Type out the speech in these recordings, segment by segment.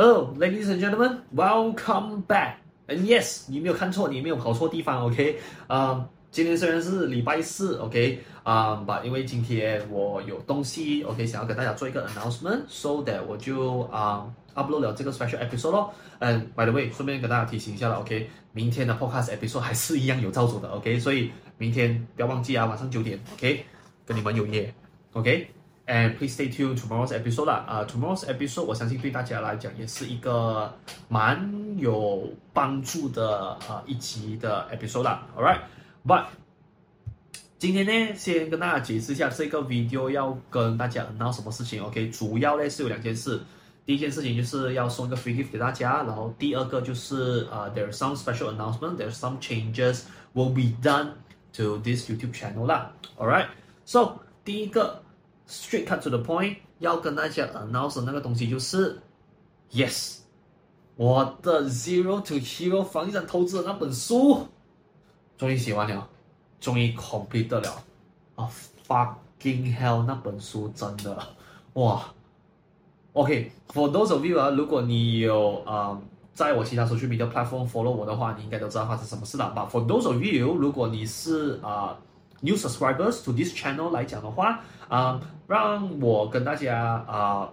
Hello, ladies and gentlemen, welcome back. And yes，你没有看错，你没有跑错地方，OK？啊、今天虽然是礼拜四，OK？啊、um,，but 因为今天我有东西，OK，想要跟大家做一个 announcement，so that 我就啊、，upload 了这个 special episode 咯。嗯，by the way，顺便跟大家提醒一下了，OK？明天的 podcast episode 还是一样有照做的，OK？所以明天不要忘记啊，晚上九点，OK？跟你们有约，OK？And please stay tuned tomorrow's episode 啦。啊、，tomorrow's episode 我相信对大家来讲也是一个蛮有帮助的啊、一集的 episode 啦。All right，but 今天呢，先跟大家解释一下这个 video 要跟大家闹什么事情。OK，主要呢是有两件事。第一件事情就是要送一个 free gift 给大家，然后第二个就是啊、，there are some special announcement，there are some changes will be done to this YouTube channel 啦。All right，so 第一个。Straight cut to the point，要跟大家 announce 那个东西就是，yes，我的 Zero to Hero 房地产投资的那本书终于写完了，终于 complete 了，啊、，fucking hell，那本书真的，哇，OK，for、those of you 啊，如果你有啊、在我其他 social media platform follow 我的话，你应该都知道发生什么事了吧？For those of you，如果你是啊、new subscribers to this channel 来讲的话，啊、让我跟大家啊、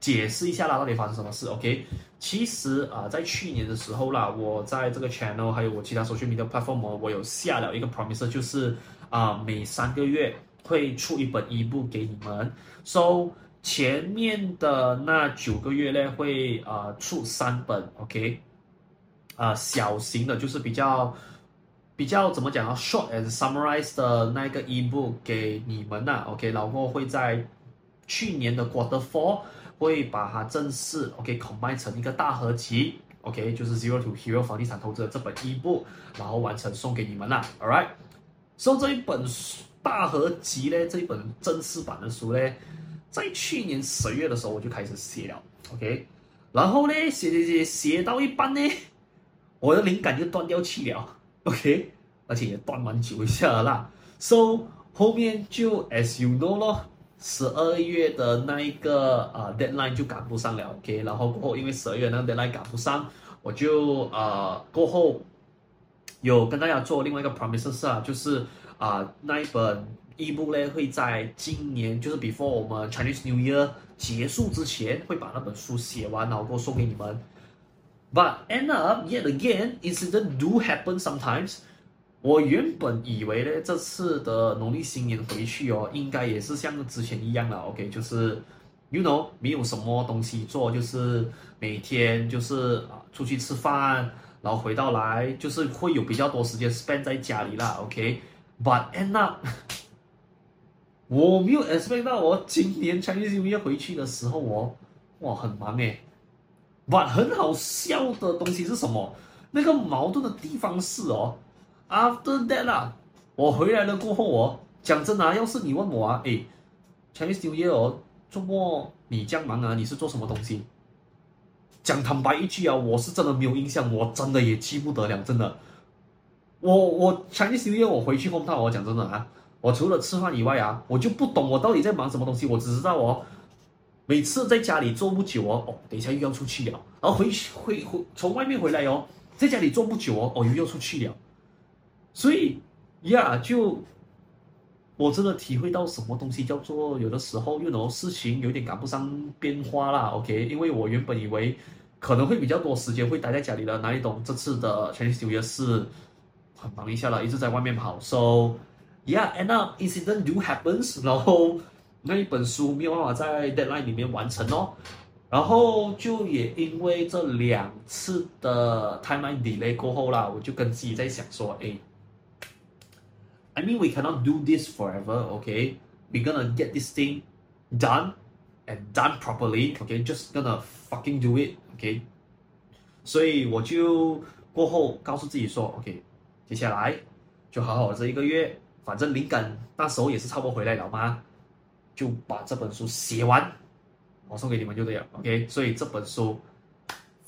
解释一下啦，到底发生什么事？OK，其实啊在去年的时候啦，我在这个 channel 还有我其他 social media platform，我有下了一个 promise，就是啊每三个月会出一本一部给你们。So 前面的那九个月呢，会啊、出三本，OK，啊、小型的，就是比较。比较怎么讲啊？Short and summarize 的那个 ebook 给你们呐、啊，OK，然后会在去年的 Quarter Four 会把它正式 OK combine 成一个大合集，OK，就是 Zero to Hero 房地产投资的这本 ebook，然后完成送给你们啦，All right，so 这一本大合集呢，这一本正式版的书呢，在去年十月的时候我就开始写了，OK，然后呢写写写写到一半呢，我的灵感就断掉气了。OK，而且也断蛮久一下了啦。So 后面就 As you know 咯，十二月的那一个啊、deadline 就赶不上了。OK，然后过后因为十二月那个 deadline 赶不上，我就啊、过后有跟大家做另外一个 promises 啊，就是啊、那一本 ebook 呢会在今年就是 before 我们 Chinese New Year 结束之前会把那本书写完，然后过后送给你们。But end up yet again, incident do happen sometimes. 我原本以为呢，这次的农历新年回去哦，应该也是像之前一样了。OK，就是 you know 没有什么东西做，就是每天就是啊出去吃饭，然后回到来就是会有比较多时间 spend 在家里啦。OK，but end up 我没有 expect 到我今年 Chinese New Year 回去的时候哦，哇很忙诶。哇很好笑的东西是什么？那个矛盾的地方是哦，After that 啦，我回来了过后哦，讲真啊，要是你问我啊，诶，Chinese New Year 哦，周末你这样忙啊，你是做什么东西？讲坦白一句啊，我是真的没有印象，我真的也记不得了，真的。我我 Chinese New Year 我回去碰到我讲真的啊，我除了吃饭以外啊，我就不懂我到底在忙什么东西，我只知道哦。每次在家里坐不久哦，哦，等一下又要出去了，然后回回回从外面回来哦，在家里坐不久哦，哦，又要出去了，所以呀，就我真的体会到什么东西叫做有的时候有很多事情有点赶不上变化啦，OK，因为我原本以为可能会比较多时间会待在家里的，哪里懂这次的 Chinese New Year 是很忙一下了，一直在外面跑，so yeah，and up incident do happens，然后。那一本书没有办法在 deadline 里面完成哦，然后就也因为这两次的 timeline delay 过后啦，我就跟自己在想说，哎，I mean we cannot do this forever，OK？We gonna get this thing done and done properly，OK？Just gonna fucking do it，OK？所以我就过后告诉自己说，OK，接下来就好好这一个月，反正灵感那时候也是差不多回来了嘛。就把这本书写完，我送给你们就这样，OK。所以这本书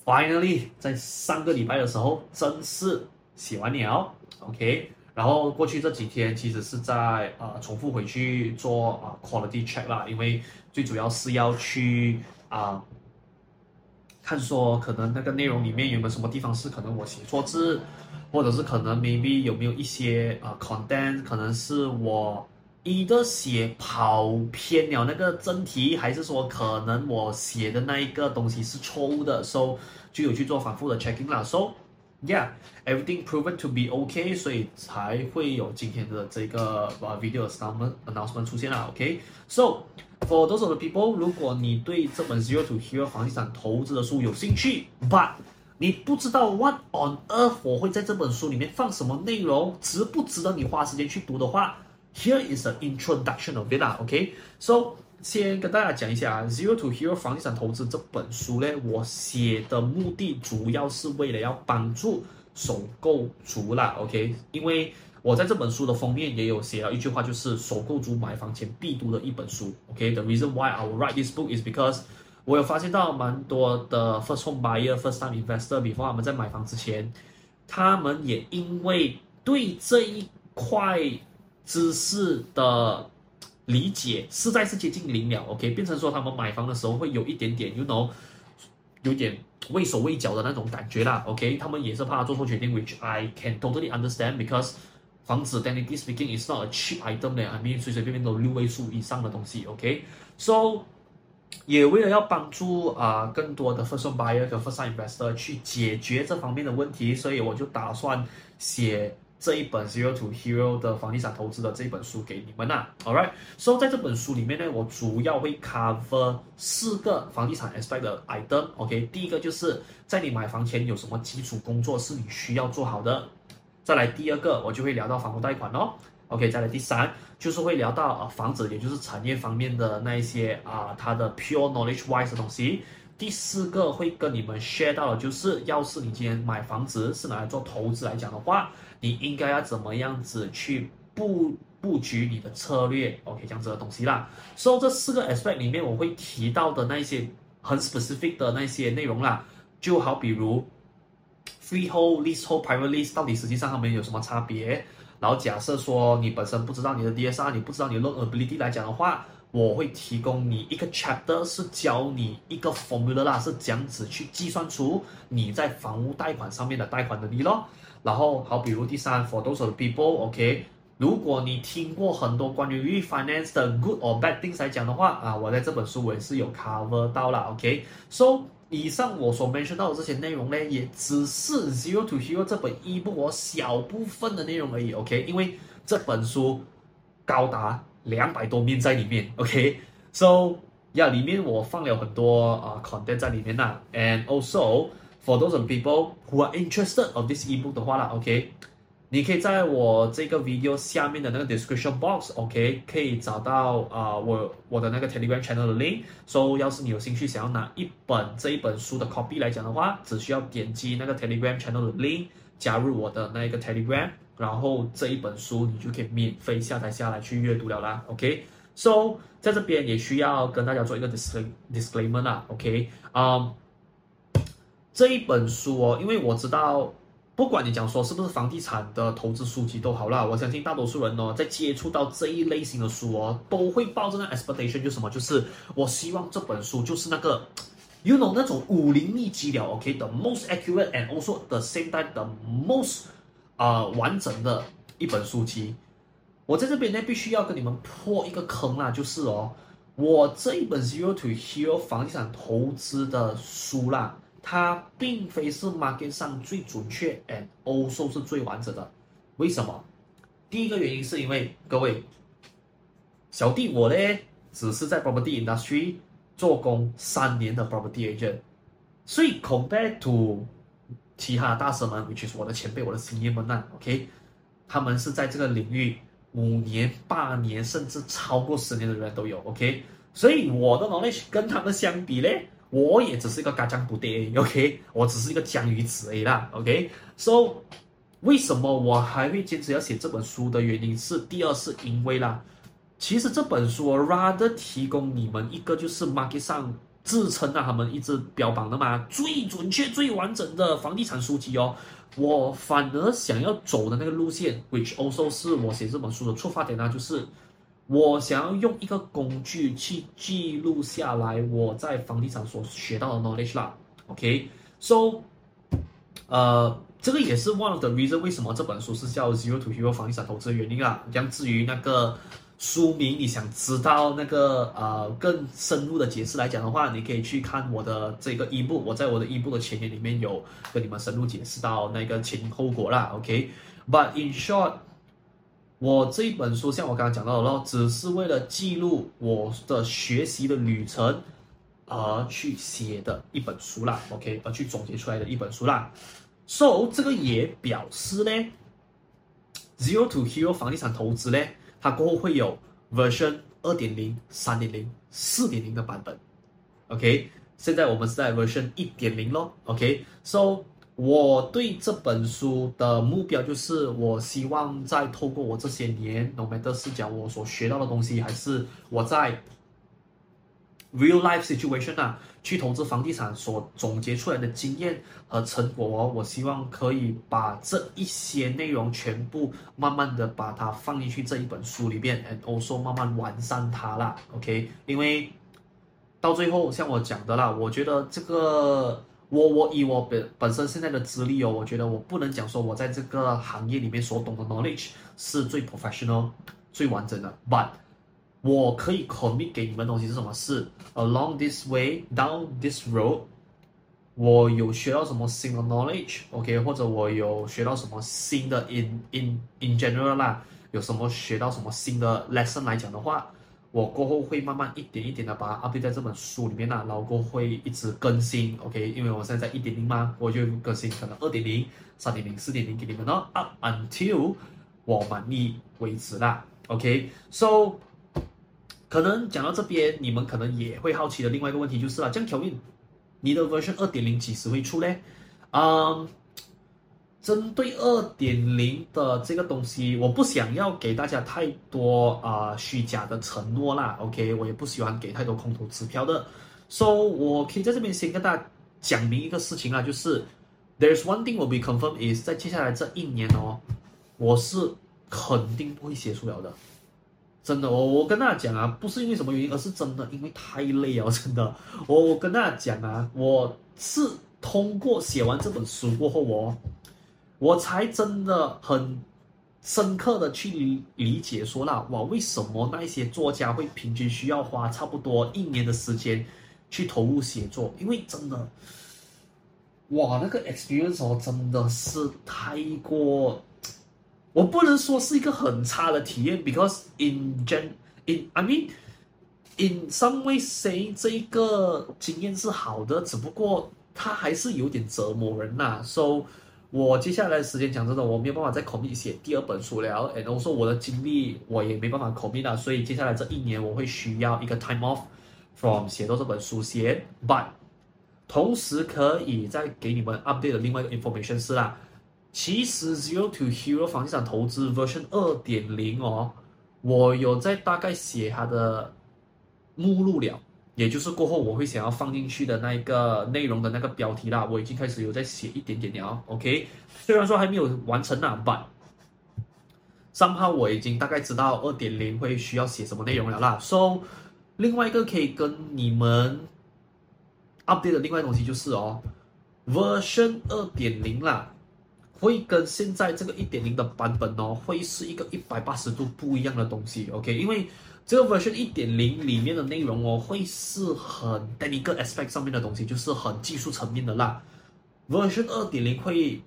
finally 在上个礼拜的时候正式写完了，OK。然后过去这几天其实是在啊、呃、重复回去做啊、呃、quality check 啦，因为最主要是要去啊、看说可能那个内容里面有没有什么地方是可能我写错字，或者是可能 maybe 有没有一些呃 content 可能是我 either 写跑偏了那个真题，还是说可能我写的那一个东西是错误的，so 就有去做反复的 checking 啦，so yeah everything proven to be okay，所以才会有今天的这个呃 video announcement announcement 出现啦，ok so。For those of the people，如果你对这本 Zero to Hero 房地产投资的书有兴趣，but 你不知道 What on earth 我会在这本书里面放什么内容，值不值得你花时间去读的话，Here is an introduction of it 啦，OK？So 先跟大家讲一下啊 Zero to Hero 房地产投资这本书呢，我写的目的主要是为了要帮助首购族啦，OK？因为我在这本书的封面也有写了一句话，就是首购族买房前必读的一本书。OK，the reason why I will write this book is because 我有发现到蛮多的 first home buyer、first time investor，before 他们在买房之前，他们也因为对这一块知识的理解实在是接近零了。OK，变成说他们买房的时候会有一点点，you know，有点畏手畏脚的那种感觉啦。OK，他们也是怕做错决定，which I can totally understand because 房子，technically speaking, is not a cheap item 咧，I mean 随随便便都六位数以上的东西，OK，so 也为了要帮助啊、更多的 first home buyer 和 first time investor 去解决这方面的问题，所以我就打算写这一本 Zero to Hero 的房地产投资的这本书给你们啦。Alright，so 在这本书里面呢，我主要会 cover 四个房地产 aspect 的 item，OK，第一个就是在你买房前有什么基础工作是你需要做好的。再来第二个，我就会聊到房屋贷款哦。OK，再来第三，就是会聊到呃房子，也就是产业方面的那一些啊、它的 pure knowledge wise 的东西。第四个会跟你们 share 到的就是，要是你今天买房子是拿来做投资来讲的话，你应该要怎么样子去布布局你的策略？OK，这样子的东西啦。所以这四个 aspect 里面，我会提到的那些很 specific 的那些内容啦，就好比如。Freehold、Leasehold、Private Lease 到底实际上他们有什么差别？然后假设说你本身不知道你的 DSR，你不知道你的 Loan Ability 来讲的话，我会提供你一个 chapter 是教你一个 formula 啦，是这样子去计算出你在房屋贷款上面的贷款能力咯。然后好，比如第三，For those of the people，OK，如果你听过很多关于 refinance 的 good or bad things 来讲的话啊，我在这本书我也是有 cover 到了，OK，So。以上我所 mention 到的这些内容呢，也只是 Zero to Hero 这本一部我小部分的内容而已，OK？因为这本书高达两百多面在里面，OK？So，呀，里面我放了很多啊、uh, content 在里面呐，and also for those people who are interested of this ebook 的话啦，OK？你可以在我这个 video 下面的那个 description box，OK，可以找到啊、我我的那个 Telegram channel 的 link。So，要是你有兴趣想要拿一本这一本书的 copy 来讲的话，只需要点击那个 Telegram channel 的 link，加入我的那一个 Telegram，然后这一本书你就可以免费下载下来去阅读了啦。OK，So，在这边也需要跟大家做一个 disclaimer 啦。OK，啊、这一本书哦，因为我知道。不管你讲说是不是房地产的投资书籍都好啦，我相信大多数人哦，在接触到这一类型的书哦，都会抱着那 expectation，就什么，就是我希望这本书就是那个，you know 那种武林秘籍了，OK，the most accurate and also the same time the most 啊、完整的一本书籍。我在这边呢，必须要跟你们破一个坑啦，就是哦，我这一本 Zero to Hero 房地产投资的书啦。它并非是 market 上最准确，and also 是最完整的。为什么？第一个原因是因为各位小弟我呢，只是在 property industry 做工三年的 property agent，所以 compared to 其他的大师们，which is 我的前辈，我的 senior 们呢，OK，他们是在这个领域五年、八年，甚至超过十年的人都有，OK，所以我的 knowledge 跟他们相比呢。我也只是一个嘎将不跌，OK，我只是一个江鱼子而已啦，OK，So，为什么我还会坚持要写这本书的原因是，第二是因为啦，其实这本书 rather 提供你们一个就是 market 上自称啊，他们一直标榜的嘛，最准确、最完整的房地产书籍哦，我反而想要走的那个路线，which also 是我写这本书的出发点呢，就是。我想要用一个工具去记录下来我在房地产所学到的 knowledge 啦 OK，so，呃，这个也是 one of the reason 为什么这本书是叫 Zero to Hero 房地产投资的原因啊。将至于那个书名，你想知道那个呃更深入的解释来讲的话，你可以去看我的这个一部我在我的一部的前言里面有跟你们深入解释到那个前因后果啦。OK，but in short。我这一本书，像我刚刚讲到的咯，只是为了记录我的学习的旅程而去写的一本书啦，OK，而去总结出来的一本书啦。So 这个也表示呢，Zero to Hero 房地产投资呢，它过后会有 Version 二点零、三点零、四点零的版本，OK。现在我们是在 Version 一点零咯，OK，So。我对这本书的目标就是，我希望在透过我这些年，no matter 是讲我所学到的东西，还是我在 real life situation 啊，去投资房地产所总结出来的经验和成果哦，我希望可以把这一些内容全部慢慢的把它放进去这一本书里面，and also 慢慢完善它啦，OK？因为到最后像我讲的啦，我觉得这个。我我以我本本身现在的资历哦，我觉得我不能讲说我在这个行业里面所懂的 knowledge 是最 professional、最完整的，but 我可以 commit 给你们东西是什么？是 along this way down this road，我有学到什么新的 knowledge，OK，、或者我有学到什么新的 in in in general 啦，有什么学到什么新的 lesson 来讲的话。我过后会慢慢一点一点的把它 update 在这本书里面啦，然后过后会一直更新，OK？因为我现在在一点零嘛，我就更新可能二点零、三点零、四点零给你们哦，up until 我满意为止啦，OK？So 可能讲到这边，你们可能也会好奇的另外一个问题就是啦，这样 Kelvin，你的 version 二点零几时会出嘞？嗯。针对二点零的这个东西，我不想要给大家太多啊、虚假的承诺啦，OK，我也不喜欢给太多空头支票的，So 我可以在这边先跟大家讲明一个事情啦，就是 There's one thing will be confirmed is 在接下来这一年哦，我是肯定不会写书了的，真的，我我跟大家讲啊，不是因为什么原因，而是真的因为太累了，真的，我我跟大家讲啊，我是通过写完这本书过后哦。我才真的很深刻的去理理解说那，哇，为什么那些作家会平均需要花差不多一年的时间去投入写作？因为真的，哇，那个 experience，真的是太过，我不能说是一个很差的体验，because in gen in I mean in some way say 这一个经验是好的，只不过它还是有点折磨人呐、啊，so。我接下来的时间讲真的，我没有办法再 commit 写第二本书了。然后说我的精力我也没办法 commit 了，所以接下来这一年我会需要一个 time off from 写作这本书先。But 同时可以再给你们 update 的另外一个 information 是啦，其实 Zero to Hero 房地产投资 version 二点零哦，我有在大概写它的目录了。也就是过后我会想要放进去的那个内容的那个标题啦，我已经开始有在写一点点了，OK。虽然说还没有完成啦，but somehow 我已经大概知道二点零会需要写什么内容了啦。So 另外一个可以跟你们 update 的另外东西就是哦，version 二点零啦，会跟现在这个一点零的版本哦，会是一个一百八十度不一样的东西，OK，因为。这个 version 一点零里面的内容哦，会是很 technical aspect 上面的东西，就是很技术层面的啦。version 二点零会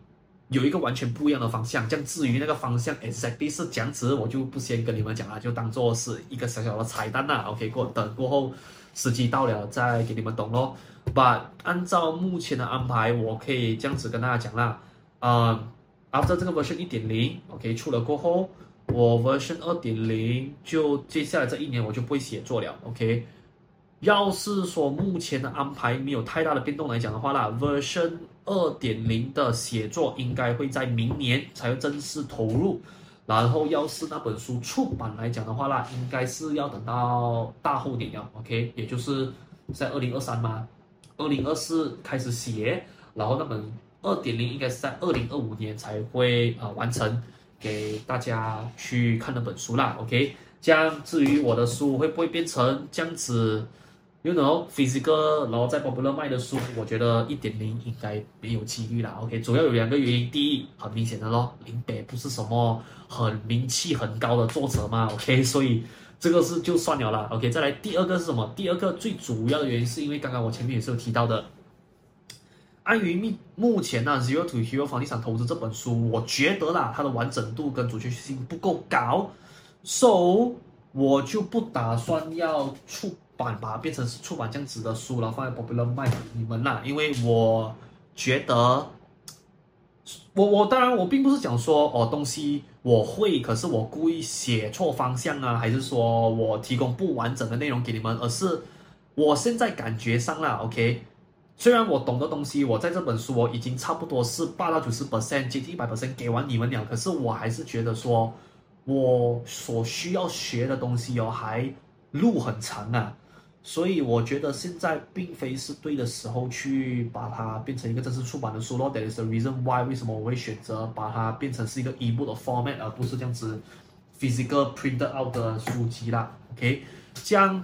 有一个完全不一样的方向，这样至于那个方向 exactly 是这样子，我就不先跟你们讲了，就当做是一个小小的彩蛋啦。OK，过等过后时机到了再给你们懂咯。But 按照目前的安排，我可以这样子跟大家讲啦。啊、，after 这个 version 一点零，OK 出了过后。我 version 二点零就接下来这一年我就不会写作了，OK。要是说目前的安排没有太大的变动来讲的话啦，version 二点零的写作应该会在明年才会正式投入。然后要是那本书出版来讲的话啦，应该是要等到大后年了，OK。也就是在二零二三嘛，二零二四开始写，然后那本二点零应该是在二零二五年才会呃完成。给大家去看那本书啦，OK。这样至于我的书会不会变成这样子，you know，physical，然后在巴布勒卖的书，我觉得一点零应该没有几率啦。OK，主要有两个原因，第一，很明显的咯，林北不是什么很名气很高的作者嘛，OK，所以这个是就算了啦。OK，再来第二个是什么？第二个最主要的原因是因为刚刚我前面也是有提到的。关于目目前呢，Zero to Hero 房地产投资这本书，我觉得啦，它的完整度跟准确性不够高，so 我就不打算要出版，把它变成是出版这样子的书，然后放在 Popular 卖给你们啦。因为我觉得，我我当然我并不是讲说哦东西我会，可是我故意写错方向啊，还是说我提供不完整的内容给你们，而是我现在感觉上啦，OK。虽然我懂的东西，我在这本书我已经差不多是八到九十 percent，接近一百 percent 给完你们了，可是我还是觉得说，我所需要学的东西哦，还路很长啊，所以我觉得现在并非是对的时候去把它变成一个正式出版的书咯。That is the reason why 为什么我会选择把它变成是一个 ebook 的 format，而不是这样子 physical printed out 的书籍啦。OK，这样。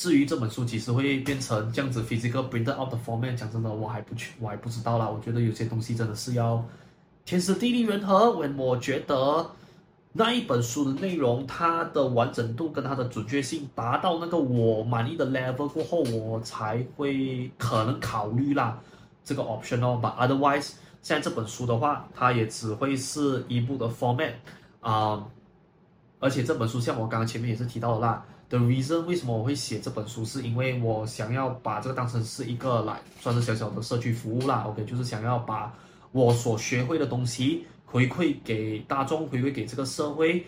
至于这本书其实会变成这样子 physical printed out 的 format，讲真的，我还不去，我还不知道啦。我觉得有些东西真的是要天时地利人和。when 我觉得那一本书的内容，它的完整度跟它的准确性达到那个我满意的 level 过后，我才会可能考虑啦这个 option 哦。But otherwise，现在这本书的话，它也只会是一部的 format 啊、而且这本书像我刚刚前面也是提到的啦。The reason 为什么我会写这本书，是因为我想要把这个当成是一个来算是小小的社区服务啦。OK，就是想要把我所学会的东西回馈给大众，回馈给这个社会。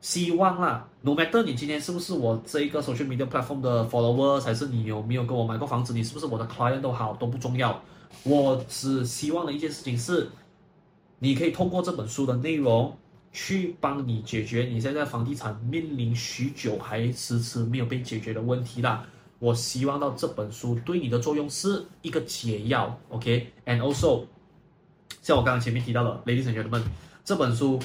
希望啦，no matter 你今天是不是我这一个 social media platform 的 followers，还是你有没有跟我买过房子，你是不是我的 client 都好，都不重要。我只希望的一件事情是，你可以通过这本书的内容。去帮你解决你现在房地产面临许久还迟迟没有被解决的问题啦。我希望到这本书对你的作用是一个解药，OK？And also，像我刚刚前面提到的，Ladies and gentlemen，这本书，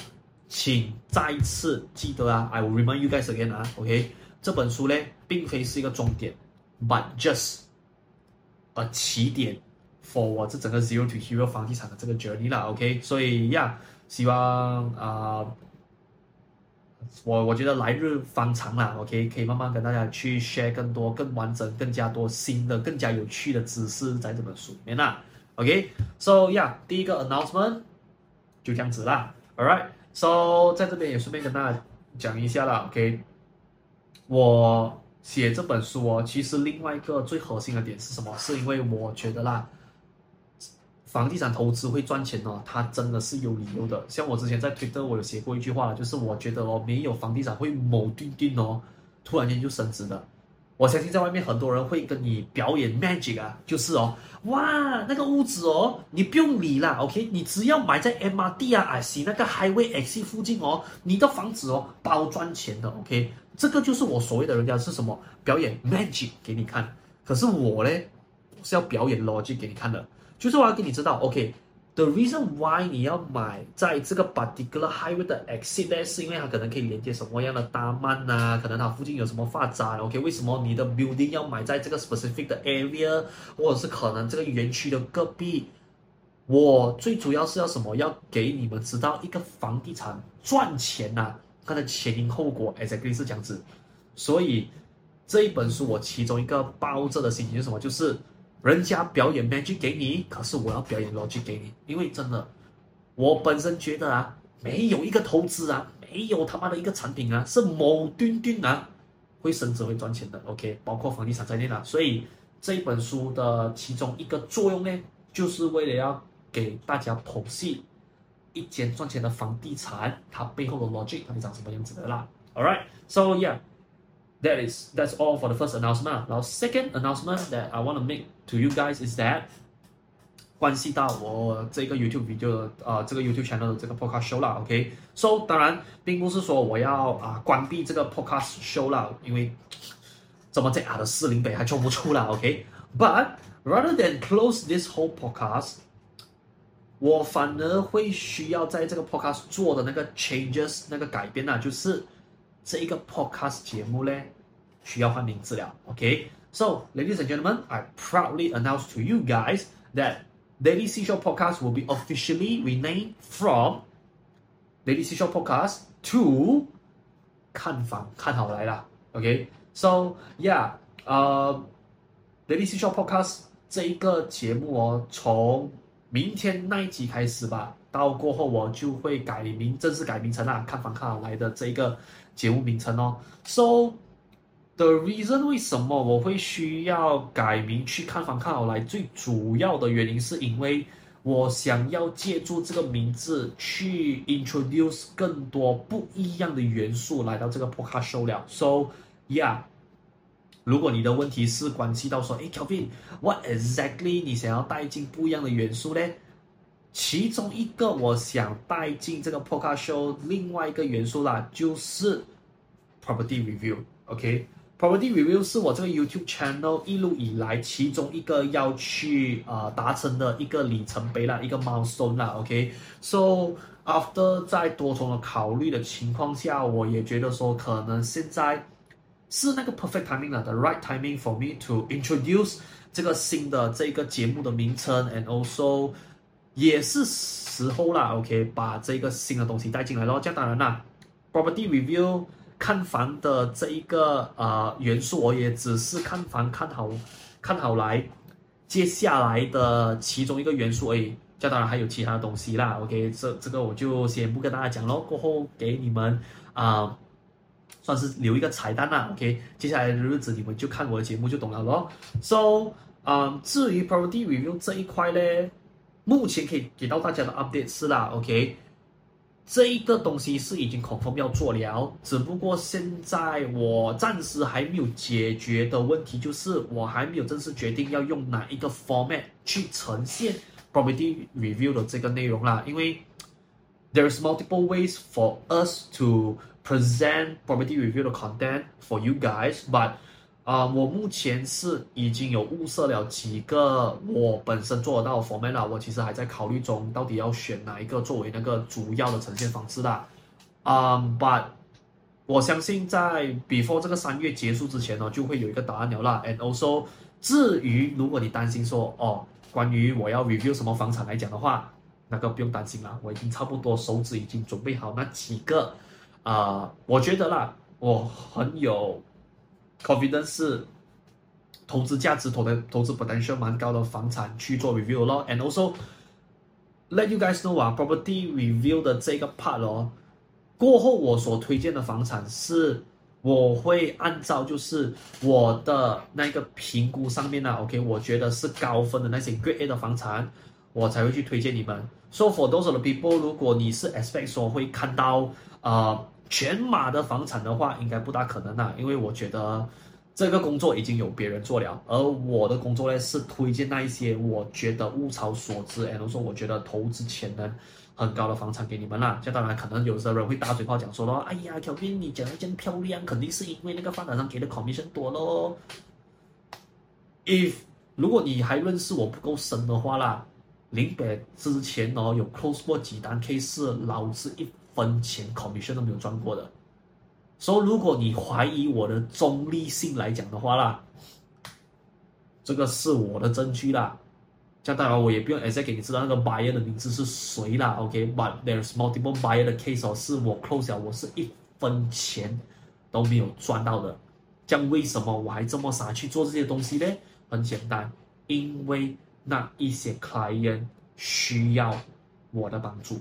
请再次记得啊，I will remind you guys again 啊，OK？这本书呢，并非是一个终点，but just a 起点，for 我这整个 Zero to Hero 房地产的这个 journey 啦，OK？所以呀。希望啊、我我觉得来日方长啦，OK，可以慢慢跟大家去 share 更多、更完整、更加多新的、更加有趣的知识在这本书里面啦，OK，So yeah，第一个 announcement 就这样子啦，Alright，So 在这边也顺便跟大家讲一下啦，OK，我写这本书哦，其实另外一个最核心的点是什么？是因为我觉得啦。房地产投资会赚钱哦，它真的是有理由的。像我之前在推特，我有写过一句话，就是我觉得哦，没有房地产会某定定哦，突然间就升值的。我相信在外面很多人会跟你表演 magic 啊，就是哦，哇，那个屋子哦，你不用理啦，OK，你只要买在 MRT 啊、IC 那个 Highway X 附近哦，你的房子哦，包赚钱的，OK，这个就是我所谓的人家是什么表演 magic 给你看。可是我呢，是要表演 logic 给你看的。就是我要给你知道，OK，the reason why 你要买在这个 particular highway 的 exit 呢，是因为它可能可以连接什么样的大曼啊，可能它附近有什么发展，OK？为什么你的 building 要买在这个 specific 的 area，或者是可能这个园区的隔壁？我最主要是要什么？要给你们知道一个房地产赚钱呐、它的前因后果，exactly 是这样子。所以这一本书我其中一个抱着的心情是什么？就是。人家表演 magic 给你，可是我要表演 logic 给你，因为真的，我本身觉得啊，没有一个投资啊，没有他妈的一个产品啊，是某丁丁啊会升值会赚钱的，OK，包括房地产在内啊，所以这本书的其中一个作用呢，就是为了要给大家剖析一间赚钱的房地产它背后的 logic 到底长什么样子的啦，All right，so yeah。That is that's all for the first announcement. Now, second announcement that I want to make to you guys is that 关系到我这个 YouTube video 啊、呃，这个 YouTube channel 的这个 podcast show 啦。OK，so、okay? 当然并不是说我要啊、呃、关闭这个 podcast show 啦，因为这么假的四零北还做不出啦。OK，but、okay? rather than close this whole podcast，我反而会需要在这个 podcast 做的那个 changes 那个改变呢，就是。 这一个 podcast 节目呢，需要换名字了。OK，so ladies and gentlemen, I proudly announce to you guys that Daily Seashore Podcast will be officially renamed from Daily Seashore Podcast to 看房看好来啦。OK，so yeah，呃，Daily Seashore Podcast 这一个节目哦，从明天那一集开始吧，到过后我就会改名，正式改名成啊，看房看好来的这一个节目名称哦。So the reason 为什么我会需要改名去看房看好来，最主要的原因是因为我想要借助这个名字去 introduce 更多不一样的元素来到这个 podcast show 了。So yeah。如果你的问题是关系到说，哎，Kevin，what exactly 你想要带进不一样的元素呢？其中一个我想带进这个 podcast show 另外一个元素啦，就是 property review。OK，property review 是我这个 YouTube channel 一路以来其中一个要去啊、呃、达成的一个里程碑啦，一个 milestone 啦。OK，so after 在多重的考虑的情况下，我也觉得说可能现在。是那个 perfect timing 了，the right timing for me to introduce 这个新的这个节目的名称，and also 也是时候啦，OK，把这个新的东西带进来咯。这样当然啦，property review 看房的这一个呃元素，我也只是看房看好看好来接下来的其中一个元素而已。这样当然还有其他的东西啦，OK，这这个我就先不跟大家讲咯，过后给你们啊。算是留一个彩蛋啦，OK，接下来的日子你们就看我的节目就懂了咯。So，嗯、至于 property review 这一块呢，目前可以给到大家的 update 是啦，OK，这一个东西是已经 confirm 要做了，只不过现在我暂时还没有解决的问题就是我还没有正式决定要用哪一个 format 去呈现 property review 的这个内容啦，因为 there is multiple ways for us to present property review 的 content for you guys，but 啊、我目前是已经有物色了几个我本身做得到 format 啦，我其实还在考虑中，到底要选哪一个作为那个主要的呈现方式啦。啊、，But 我相信在 before 这个三月结束之前呢，就会有一个答案了啦。And also，至于如果你担心说哦，关于我要 review 什么房产来讲的话，那个不用担心啦，我已经差不多手指已经准备好那几个。啊、我觉得啦，我很有 confidence，是投资价值、投的投资 potential 蛮高的房产去做 review 咯，and also let you guys know 啊，property review 的这个 part 哦，过后我所推荐的房产是，我会按照就是我的那个评估上面呢、啊、，OK，我觉得是高分的那些 Grade A 的房产，我才会去推荐你们。So for those of the people，如果你是 expect 说会看到呃。全马的房产的话，应该不大可能啦，因为我觉得这个工作已经有别人做了，而我的工作呢是推荐那一些我觉得物超所值，然后说我觉得投资潜能很高的房产给你们啦。这当然可能有些人会打嘴炮讲说咯，哎呀，Kelvin 你讲的真漂亮，肯定是因为那个发展商给的 commission 多咯。If 如果你还认识我不够深的话啦，林北之前哦有 close 过几单 case，老子一。分钱 commission 都没有赚过的，所以如果你怀疑我的中立性来讲的话啦，这个是我的证据啦。这样当然我也不用 exact 给你知道那个 buyer 的名字是谁啦，OK？But there's multiple buyer 的 case 哦，是我 close 了，我是一分钱都没有赚到的。这样为什么我还这么傻去做这些东西呢？很简单，因为那一些 client 需要我的帮助。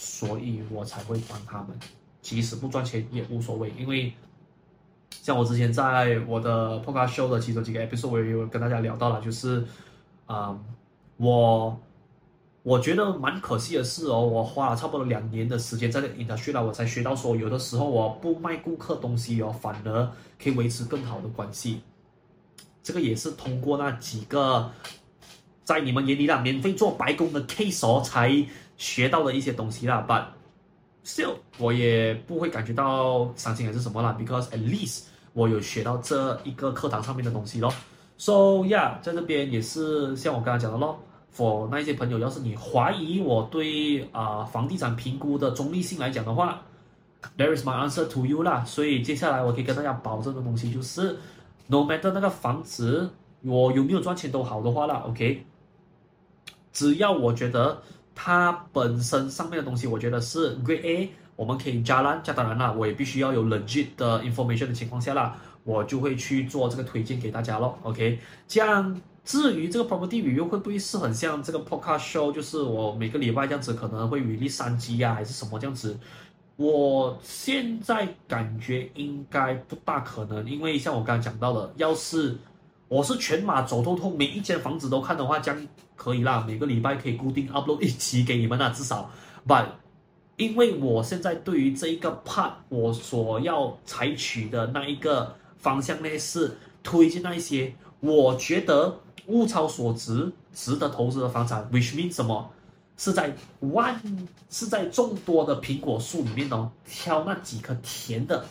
所以我才会帮他们，即使不赚钱也无所谓，因为像我之前在我的 podcast show 的其中几个 episode，我也有跟大家聊到了，就是，啊、我我觉得蛮可惜的是哦，我花了差不多两年的时间在这个 industry 了，我才学到说，有的时候我不卖顾客东西哦，反而可以维持更好的关系。这个也是通过那几个在你们眼里的，免费做白工的 case 哦，才。学到了一些东西啦，but still 我也不会感觉到伤心还是什么啦，because at least 我有学到这一个课堂上面的东西咯。So yeah，在这边也是像我刚才讲的咯，for 那一些朋友，要是你怀疑我对啊、房地产评估的中立性来讲的话 There is my answer to you 啦。所以接下来我可以跟大家保证的东西就是，no matter 那个房子我有没有赚钱都好的话啦，OK。只要我觉得它本身上面的东西，我觉得是 Grade A，我们可以加啦。加当然啦，我也必须要有 legit 的 information 的情况下啦，我就会去做这个推荐给大家咯。OK，这样至于这个 property 旅游会不会是很像这个 podcast show，就是我每个礼拜这样子可能会语录三集呀，还是什么这样子？我现在感觉应该不大可能，因为像我刚才讲到的，要是我是全马走透透，每一间房子都看的话，将可以啦。每个礼拜可以固定 upload 一期给你们啦，至少。But 因为我现在对于这一个 part，我所要采取的那一个方向呢，是推荐那一些我觉得物超所值、值得投资的房产。Which means 什么？是在万是在众多的苹果树里面哦，挑那几颗甜的，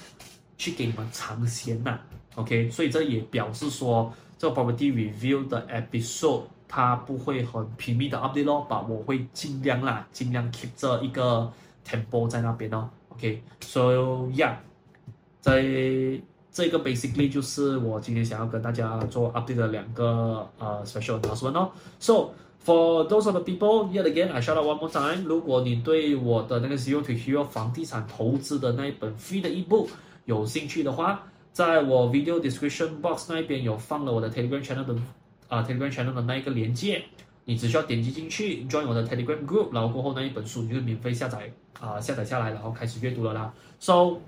去给你们尝鲜呐。OK，所以这也表示说。这个 property review 的 episode 它不会很频密的 update 咯，把我会尽量啦，尽量 keep 着一个 tempo 在那边哦。OK，so yeah，在这个 basically 就是我今天想要跟大家做 update 的两个呃 special announcement 哦。So for those of the people yet again I shout out one more time，如果你对我的那个 Zero to Hero 房地产投资的那一本 free 的 ebook 有兴趣的话，在我 video description box 那边有放了我的 Telegram channel 的啊、Telegram channel 的那一个链接，你只需要点击进去 join 我的 Telegram group，然后过后那一本书你就免费下载啊、下载下来，然后开始阅读了啦。So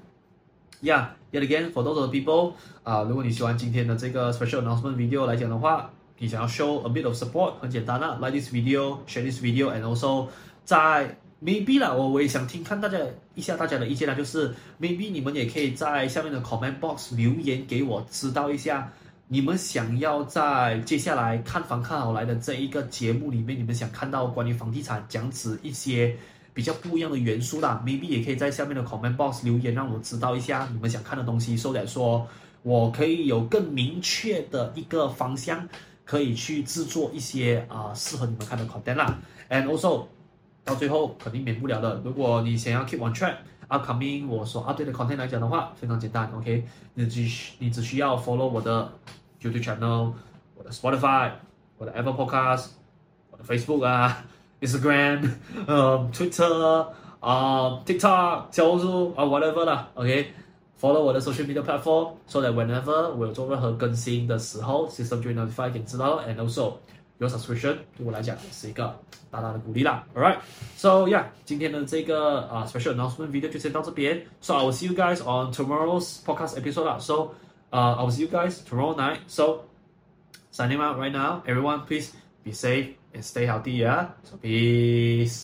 yeah, yet again for those people 啊、如果你喜欢今天的这个 special announcement video 来讲的话，你想要 show a bit of support，很简单啦，like this video，share this video，and also 在 maybe 啦，我我也想听看大家一下大家的意见啦，就是 maybe 你们也可以在下面的 comment box 留言给我知道一下，你们想要在接下来看房看好来的这一个节目里面，你们想看到关于房地产讲解一些比较不一样的元素啦，maybe 也可以在下面的 comment box 留言，让我知道一下你们想看的东西，收点说我可以有更明确的一个方向，可以去制作一些啊、适合你们看的 content 啦，and also。到最后肯定免不了的。如果你想要 keep on track，upcoming 我所 update 的 content 来讲的话，非常简单，OK？你只你只需要 follow 我的 YouTube channel，我的 Spotify，我的 Apple Podcast，我的 Facebook 啊，Instagram，呃，Twitter，啊，TikTok，小红书啊，whatever 啦，OK？Follow 我的 social media platform，so that whenever 我有做任何更新的时候，system 就会 notify 给你知道，and also。 有 subscription 对我来讲是一个大大的鼓励啦。Alright，so yeah，今天的这个啊、uh, special announcement video 就先到这边。So I will see you guys on tomorrow's podcast episode 啦。So，呃、uh, I will see you guys tomorrow night. So signing out right now. Everyone please be safe and stay healthy. Yeah. So peace.